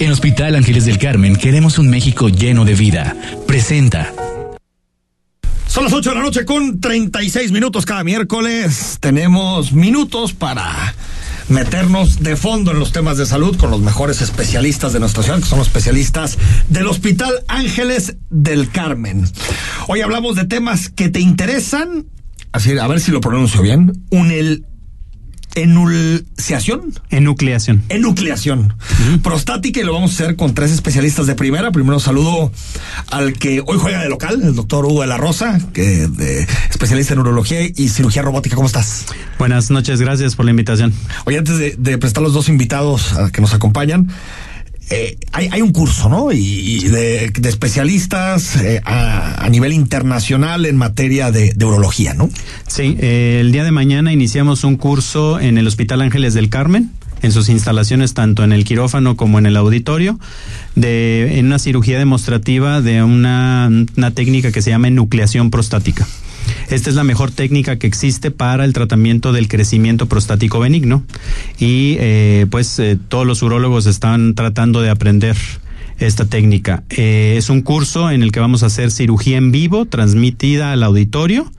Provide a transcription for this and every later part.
En Hospital Ángeles del Carmen queremos un México lleno de vida. Presenta. Son las 8 de la noche con 36 minutos cada miércoles. Tenemos minutos para meternos de fondo en los temas de salud con los mejores especialistas de nuestra ciudad, que son los especialistas del Hospital Ángeles del Carmen. Hoy hablamos de temas que te interesan, así a ver si lo pronuncio bien, un el enunciación. Enucleación. Enucleación. Prostática y lo vamos a hacer con tres especialistas de primera. Primero saludo al que hoy juega de local, el doctor Hugo de la Rosa, que es especialista en urología y cirugía robótica. ¿Cómo estás? Buenas noches, gracias por la invitación. Oye, antes de, de prestar los dos invitados a que nos acompañan, eh, hay, hay, un curso, ¿no? Y, de, especialistas eh, a, nivel internacional en materia de, de urología, ¿no? Sí, eh, el día de mañana iniciamos un curso en el Hospital Ángeles del Carmen en sus instalaciones tanto en el quirófano como en el auditorio de en una cirugía demostrativa de una, una técnica que se llama nucleación prostática. Esta es la mejor técnica que existe para el tratamiento del crecimiento prostático benigno y eh, pues eh, todos los urólogos están tratando de aprender esta técnica. Eh, es un curso en el que vamos a hacer cirugía en vivo transmitida al auditorio,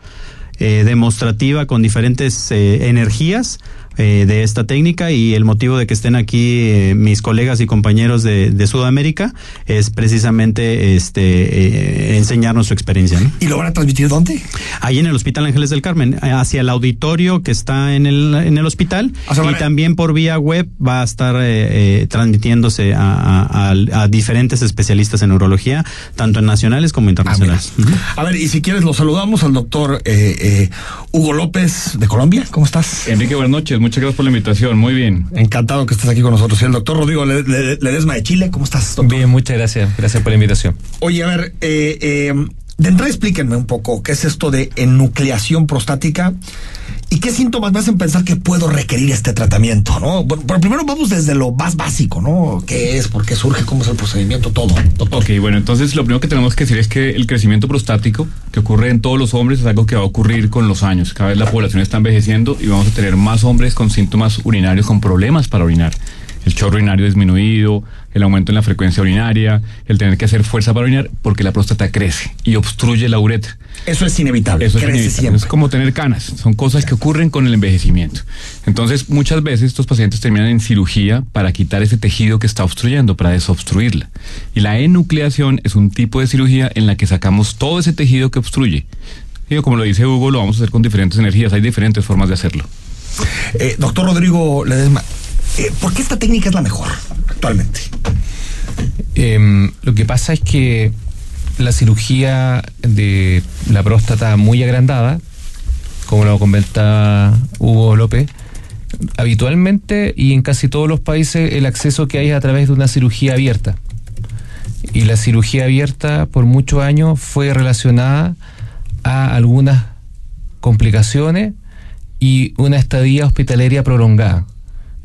demostrativa con diferentes energías eh, de esta técnica y el motivo de que estén aquí eh, mis colegas y compañeros de, de Sudamérica es precisamente este eh, enseñarnos su experiencia. ¿no? ¿Y lo van a transmitir dónde? Ahí en el Hospital Ángeles del Carmen, hacia el auditorio que está en el, en el hospital o sea, y también por vía web va a estar eh, transmitiéndose a, a, a, diferentes especialistas en urología, tanto en nacionales como internacionales. Uh -huh. A ver, y si quieres lo saludamos al doctor Hugo López de Colombia. ¿Cómo estás? Enrique, buenas noches muchas gracias por la invitación, muy bien. Encantado que estés aquí con nosotros. Y el doctor Rodrigo Ledesma de Chile, ¿cómo estás, doctor? Bien, muchas gracias, gracias por la invitación. Oye, a ver, eh, eh, de entrada explíquenme un poco qué es esto de enucleación prostática y qué síntomas me hacen pensar que puedo requerir este tratamiento, ¿no? Bueno, pero primero vamos desde lo más básico, ¿no? ¿Qué es? ¿Por qué surge? ¿Cómo es el procedimiento? Todo, doctor. Ok, bueno, entonces lo primero que tenemos que decir es que el crecimiento prostático que ocurre en todos los hombres es algo que va a ocurrir con los años. Cada vez la población está envejeciendo y vamos a tener más hombres con síntomas urinarios, con problemas para orinar el chorro urinario disminuido, el aumento en la frecuencia urinaria, el tener que hacer fuerza para orinar, porque la próstata crece y obstruye la uretra. Eso es inevitable. Eso es inevitable. Siempre. Es como tener canas. Son cosas que ocurren con el envejecimiento. Entonces, muchas veces estos pacientes terminan en cirugía para quitar ese tejido que está obstruyendo, para desobstruirla. Y la enucleación es un tipo de cirugía en la que sacamos todo ese tejido que obstruye. Y como lo dice Hugo, lo vamos a hacer con diferentes energías. Hay diferentes formas de hacerlo. Eh, doctor Rodrigo Ledesma, eh, ¿Por qué esta técnica es la mejor actualmente? Eh, lo que pasa es que la cirugía de la próstata muy agrandada, como lo comentaba Hugo López, habitualmente y en casi todos los países el acceso que hay es a través de una cirugía abierta. Y la cirugía abierta por muchos años fue relacionada a algunas complicaciones y una estadía hospitalaria prolongada.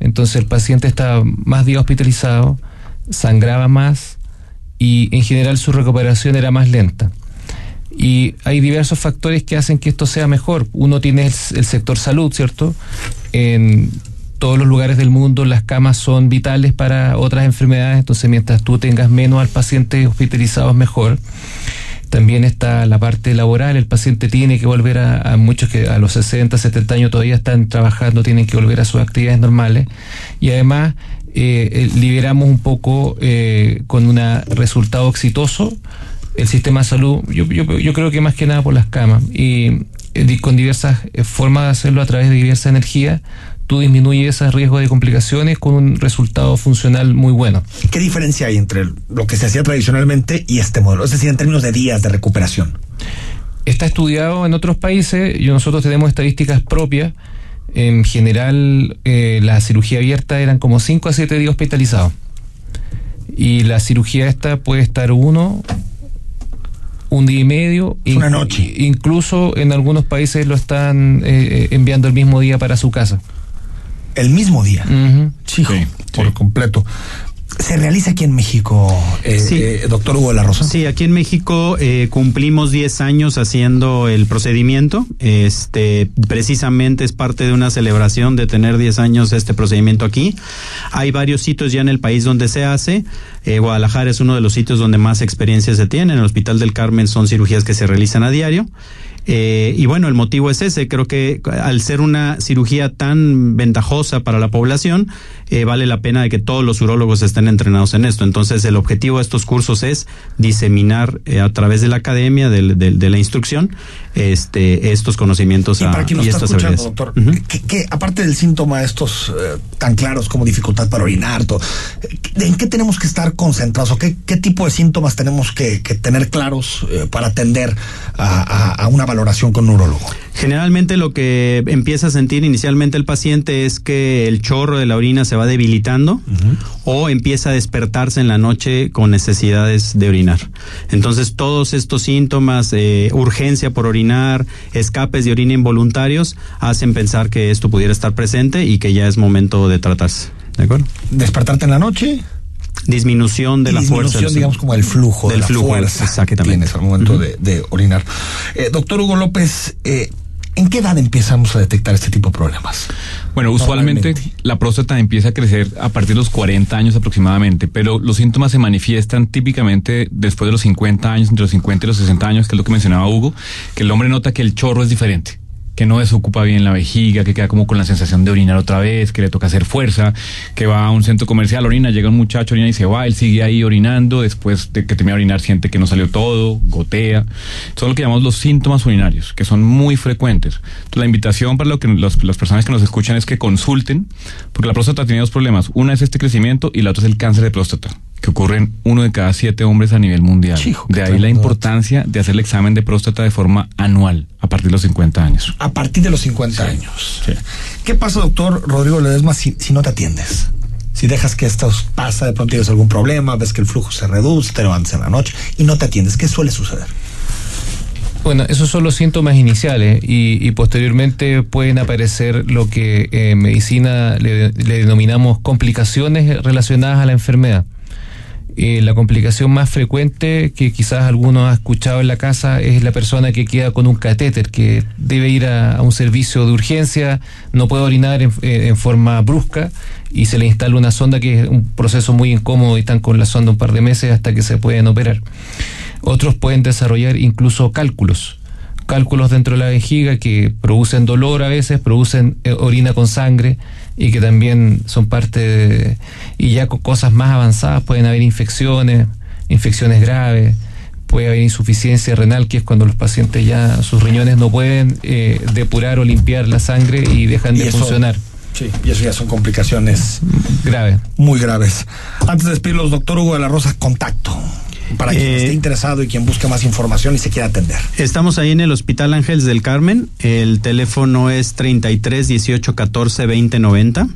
Entonces el paciente estaba más días hospitalizado, sangraba más y en general su recuperación era más lenta. Y hay diversos factores que hacen que esto sea mejor. Uno tiene el, el sector salud, ¿cierto? En todos los lugares del mundo las camas son vitales para otras enfermedades, entonces mientras tú tengas menos al paciente hospitalizado es mejor. También está la parte laboral, el paciente tiene que volver a, a, muchos que a los 60, 70 años todavía están trabajando, tienen que volver a sus actividades normales. Y además eh, liberamos un poco eh, con un resultado exitoso el sistema de salud, yo, yo, yo, creo que más que nada por las camas. Y eh, con diversas formas de hacerlo a través de diversas energías tú disminuyes ese riesgo de complicaciones con un resultado funcional muy bueno. ¿Qué diferencia hay entre lo que se hacía tradicionalmente y este modelo? Es decir, en términos de días de recuperación. Está estudiado en otros países y nosotros tenemos estadísticas propias. En general, eh, la cirugía abierta eran como 5 a 7 días hospitalizados. Y la cirugía esta puede estar uno, un día y medio. Una noche. Incluso en algunos países lo están eh, enviando el mismo día para su casa el mismo día. Uh -huh. Chico, sí, por sí. completo. se realiza aquí en México, eh, Sí. eh, doctor Hugo de la Rosa. Sí, aquí en México eh, cumplimos 10 años haciendo el procedimiento. Este, precisamente es parte de una celebración de tener 10 años este procedimiento aquí. Hay varios sitios ya en el país donde se hace. Eh, Guadalajara es uno de los sitios donde más experiencia se tiene. En el Hospital del Carmen son cirugías que se realizan a diario. Eh, y bueno, el motivo es ese. Creo que al ser una cirugía tan ventajosa para la población, eh, vale la pena de que todos los urólogos estén entrenados en esto. Entonces, el objetivo de estos cursos es diseminar eh, a través de la academia, del- del- de, la instrucción, este, estos conocimientos Y a- para quien nos y está estas escuchando, habilidades. doctor, Ujú. ¿qué- qué- aparte del síntoma estos eh, tan claros como dificultad para orinar, todo, ¿en qué tenemos que estar concentrados o qué, qué tipo de síntomas tenemos que, que tener claros para atender a, a- a una valoración con un? Generalmente lo que empieza a sentir inicialmente el paciente es que el chorro de la orina se va debilitando o empieza a despertarse en la noche con necesidades de orinar. Entonces todos estos síntomas, eh, urgencia por orinar, escapes de orina involuntarios, hacen pensar que esto pudiera estar presente y que ya es momento de tratarse. ¿De acuerdo? Despertarte en la noche. Disminución de y la fuerza. disminución, digamos, como el flujo Del de la flujo, fuerza que exactamente. tienes al momento de, de orinar. Eh, doctor Hugo López, eh, ¿en qué edad empezamos a detectar este tipo de problemas? Bueno, usualmente la próstata empieza a crecer a partir de los 40 años aproximadamente, pero los síntomas se manifiestan típicamente después de los 50 años, entre los 50 y los 60 años, que es lo que mencionaba Hugo, que el hombre nota que el chorro es diferente que no desocupa bien la vejiga, que queda como con la sensación de orinar otra vez, que le toca hacer fuerza, que va a un centro comercial, orina, llega un muchacho, orina y se va, él sigue ahí orinando, después de que termina de orinar siente que no salió todo, gotea. Son lo que llamamos los síntomas urinarios, que son muy frecuentes. Entonces, la invitación para lo que los- las personas que nos escuchan es que consulten, porque la próstata tiene dos problemas. Una es este crecimiento y la otra es el cáncer de próstata, que ocurre en uno de cada siete hombres a nivel mundial. De ahí la importancia de hacer el examen de próstata de forma anual, a partir de los 50 años. A partir de los 50 años. ¿Qué pasa, doctor Rodrigo Ledesma, si, si no te atiendes? Si dejas que esto pasa, de pronto tienes algún problema, ves que el flujo se reduce, te levantas en la noche y no te atiendes, ¿qué suele suceder? Bueno, esos son los síntomas iniciales y, y posteriormente pueden aparecer lo que en medicina le, le denominamos complicaciones relacionadas a la enfermedad. Eh, la complicación más frecuente que quizás alguno ha escuchado en la casa es la persona que queda con un catéter, que debe ir a, un servicio de urgencia, no puede orinar en, eh, en forma brusca y se le instala una sonda que es un proceso muy incómodo y están con la sonda un par de meses hasta que se pueden operar. Otros pueden desarrollar incluso cálculos, cálculos dentro de la vejiga que producen dolor a veces, producen eh, orina con sangre y que también son parte de, y ya con cosas más avanzadas pueden haber infecciones, infecciones graves, puede haber insuficiencia renal, que es cuando los pacientes ya sus riñones no pueden eh, depurar o limpiar la sangre y dejan Y de eso- funcionar. Sí, y eso ya son complicaciones Grave. muy graves. Antes de despedirlos, doctor Hugo de la Rosa, contacto. Para quien Eh, esté interesado y quien busque más información y se quiera atender. Estamos ahí en el Hospital Ángeles del Carmen. El teléfono es 33 18 14 20 90.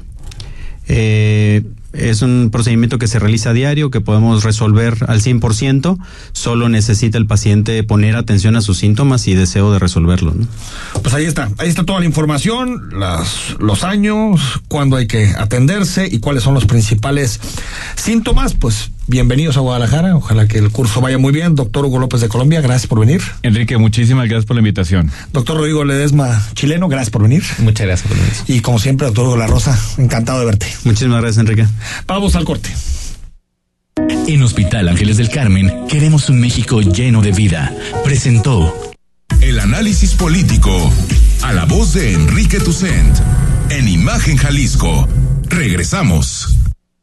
Eh, es un procedimiento que se realiza a diario, que podemos resolver al 100%. Solo necesita el paciente poner atención a sus síntomas y deseo de resolverlo. ¿no? Pues ahí está, ahí está toda la información, las, los años, cuándo hay que atenderse y cuáles son los principales síntomas. Pues bienvenidos a Guadalajara, ojalá que el curso vaya muy bien. Doctor Hugo López de Colombia, gracias por venir. Enrique, muchísimas gracias por la invitación. Doctor Rodrigo Ledesma, chileno, gracias por venir. Muchas gracias por invitación. Y como siempre, doctor Hugo La Rosa, encantado de verte. Muchísimas gracias, Enrique. Vamos al corte. En Hospital Ángeles del Carmen queremos un México lleno de vida. Presentó El análisis político. A la voz de Enrique Tucent. En Imagen Jalisco. Regresamos.